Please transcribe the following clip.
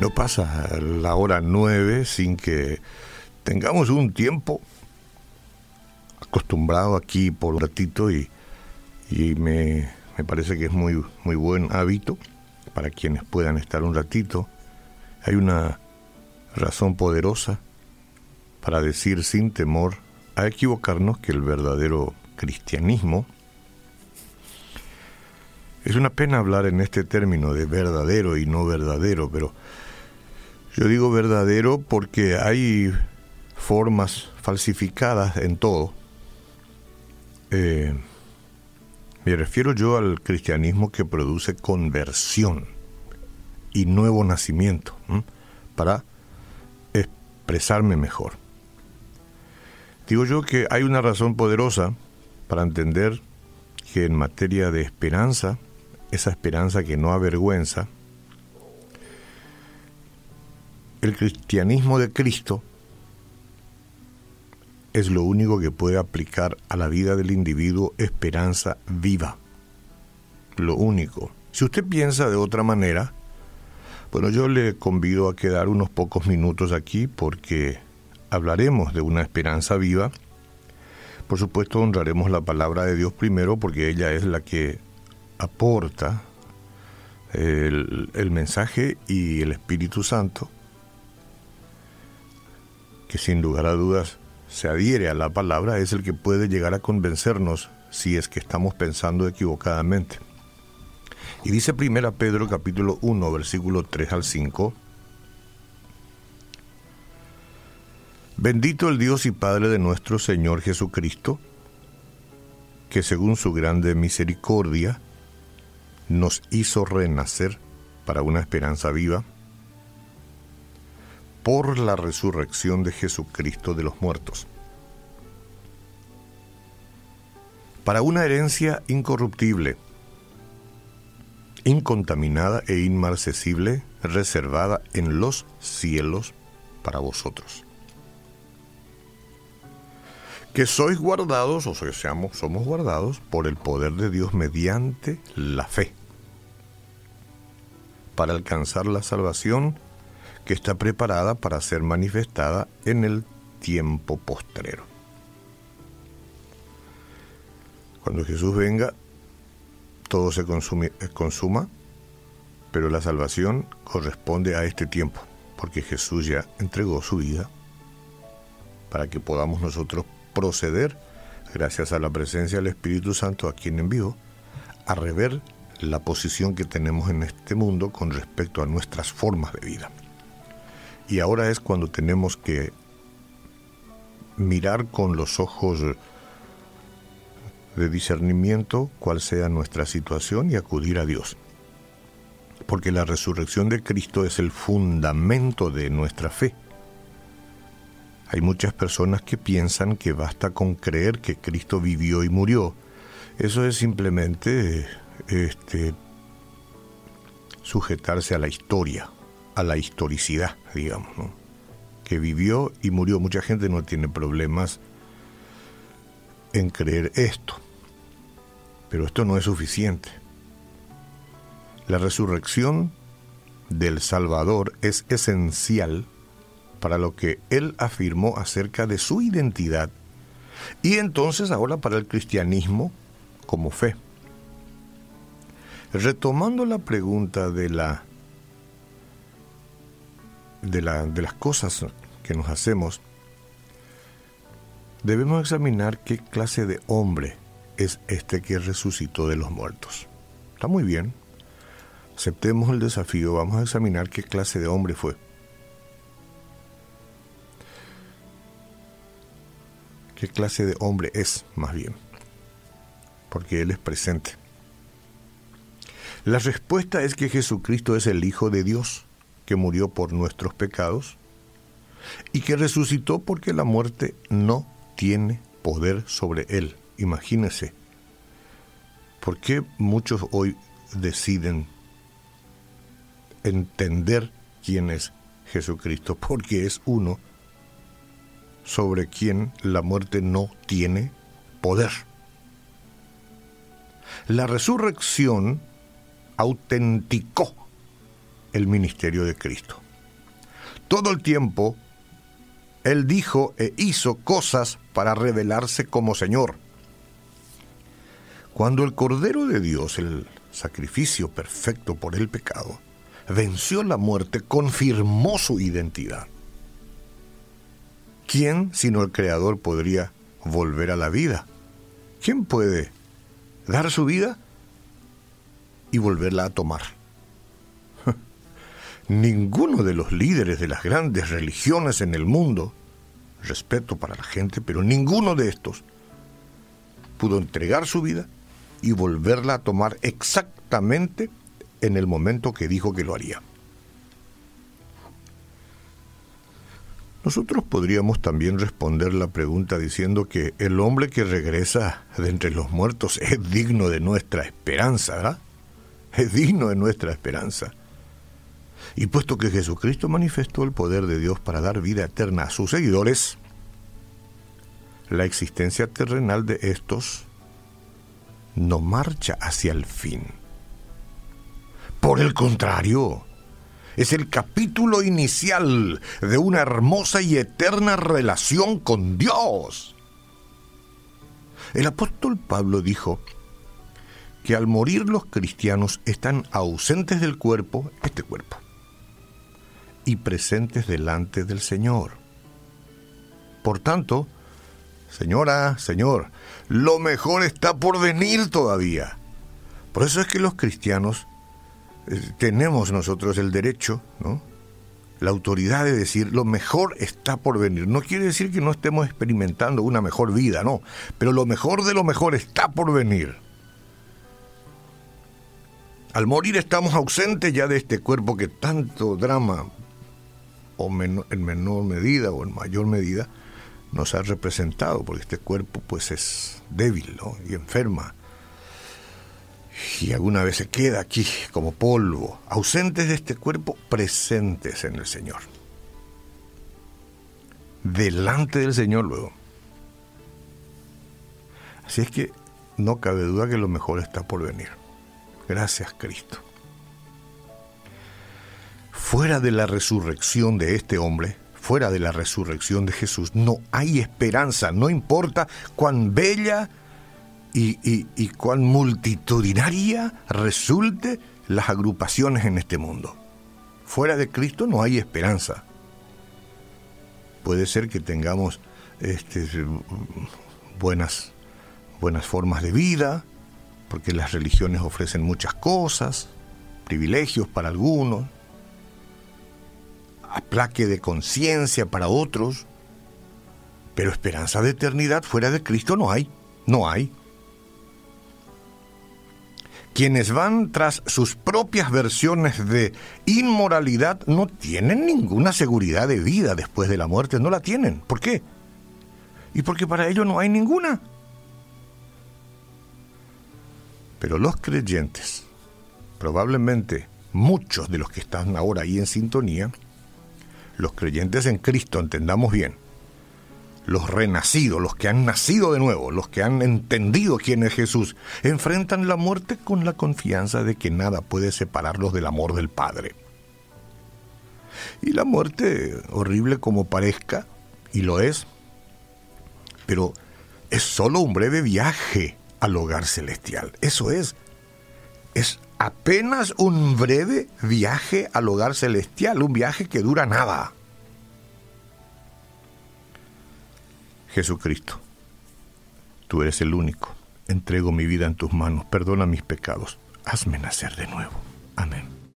No pasa la hora nueve sin que tengamos un tiempo acostumbrado aquí por un ratito y, me, me parece que es muy, muy buen hábito para quienes puedan estar un ratito. Hay una razón poderosa para decir sin temor a equivocarnos que el verdadero cristianismo es una pena hablar en este término de verdadero y no verdadero, pero yo digo verdadero porque hay formas falsificadas en todo. Eh, me refiero yo al cristianismo que produce conversión y nuevo nacimiento, para expresarme mejor. Digo yo que hay una razón poderosa para entender que en materia de esperanza, esa esperanza que no avergüenza, el cristianismo de Cristo es lo único que puede aplicar a la vida del individuo esperanza viva. Lo único. Si usted piensa de otra manera, bueno, yo le convido a quedar unos pocos minutos aquí porque hablaremos de una esperanza viva. Por supuesto, honraremos la palabra de Dios primero porque ella es la que aporta el, el mensaje y el Espíritu Santo que sin lugar a dudas se adhiere a la palabra, es el que puede llegar a convencernos si es que estamos pensando equivocadamente. Y dice primera Pedro capítulo 1 versículo 3 al 5, Bendito el Dios y Padre de nuestro Señor Jesucristo, que según su grande misericordia nos hizo renacer para una esperanza viva por la resurrección de Jesucristo de los muertos, para una herencia incorruptible, incontaminada e inmarcesible, reservada en los cielos para vosotros. Que sois guardados, o sea, seamos, somos guardados por el poder de Dios mediante la fe, para alcanzar la salvación que está preparada para ser manifestada en el tiempo postrero. Cuando Jesús venga, todo se consume, eh, consuma, pero la salvación corresponde a este tiempo, porque Jesús ya entregó su vida para que podamos nosotros proceder, gracias a la presencia del Espíritu Santo a quien envió, a rever la posición que tenemos en este mundo con respecto a nuestras formas de vida. Y ahora es cuando tenemos que mirar con los ojos de discernimiento cuál sea nuestra situación y acudir a Dios. Porque la resurrección de Cristo es el fundamento de nuestra fe. Hay muchas personas que piensan que basta con creer que Cristo vivió y murió. Eso es simplemente este, sujetarse a la historia a la historicidad, digamos, que vivió y murió. Mucha gente no tiene problemas en creer esto, pero esto no es suficiente. La resurrección del Salvador es esencial para lo que él afirmó acerca de su identidad y entonces ahora para el cristianismo como fe. Retomando la pregunta de la de, las cosas que nos hacemos, debemos examinar qué clase de hombre es este que resucitó de los muertos. Está muy bien. Aceptemos el desafío, vamos a examinar qué clase de hombre fue. ¿Qué clase de hombre es, más bien? Porque Él es presente. La respuesta es que Jesucristo es el Hijo de Dios que murió por nuestros pecados y que resucitó porque la muerte no tiene poder sobre él. Imagínese, ¿por qué muchos hoy deciden entender quién es Jesucristo? Porque es uno sobre quien la muerte no tiene poder. La resurrección autenticó el ministerio de Cristo. todo el tiempo, Él dijo e hizo cosas para revelarse como Señor. Cuando el Cordero de Dios, el sacrificio perfecto por el pecado, venció la muerte, confirmó su identidad. ¿Quién, sino el Creador, podría volver a la vida? ¿Quién puede dar su vida y volverla a tomar? Ninguno de los líderes de las grandes religiones en el mundo, respeto para la gente, pero ninguno de estos pudo entregar su vida y volverla a tomar exactamente en el momento que dijo que lo haría. Nosotros podríamos también responder la pregunta diciendo que el hombre que regresa de entre los muertos es digno de nuestra esperanza, ¿verdad? Es digno de nuestra esperanza. Y puesto que Jesucristo manifestó el poder de Dios para dar vida eterna a sus seguidores, la existencia terrenal de estos no marcha hacia el fin. Por el contrario, es el capítulo inicial de una hermosa y eterna relación con Dios. El apóstol Pablo dijo que al morir los cristianos están ausentes del cuerpo, este cuerpo, y presentes delante del Señor. Por tanto, señora, señor, lo mejor está por venir todavía. Por eso es que los cristianos eh, tenemos nosotros el derecho, la autoridad de decir lo mejor está por venir. No quiere decir que no estemos experimentando una mejor vida, no, pero lo mejor de lo mejor está por venir. Al morir estamos ausentes ya de este cuerpo que tanto drama, o en menor medida o en mayor medida, nos ha representado, porque este cuerpo pues es débil y enferma y alguna vez se queda aquí como polvo, ausentes de este cuerpo, presentes en el Señor. Delante del Señor luego. Así es que no cabe duda que lo mejor está por venir. Gracias Cristo. Fuera de la resurrección de este hombre, fuera de la resurrección de Jesús, no hay esperanza, no importa cuán bella y, cuán multitudinaria resulte las agrupaciones en este mundo. Fuera de Cristo no hay esperanza. Puede ser que tengamos este, buenas, buenas formas de vida, porque las religiones ofrecen muchas cosas, privilegios para algunos, aplaque de conciencia para otros, pero esperanza de eternidad fuera de Cristo no hay, no hay. Quienes van tras sus propias versiones de inmoralidad no tienen ninguna seguridad de vida después de la muerte, no la tienen. ¿Por qué? Y porque para ellos no hay ninguna. Pero los creyentes, probablemente muchos de los que están ahora ahí en sintonía, los creyentes en Cristo, entendamos bien, los renacidos, los que han nacido de nuevo, los que han entendido quién es Jesús, enfrentan la muerte con la confianza de que nada puede separarlos del amor del Padre. Y la muerte, horrible como parezca, y lo es, pero es solo un breve viaje al hogar celestial. Eso es. Es apenas un breve viaje al hogar celestial, un viaje que dura nada. Jesucristo, tú eres el único. Entrego mi vida en tus manos, perdona mis pecados, hazme nacer de nuevo. Amén.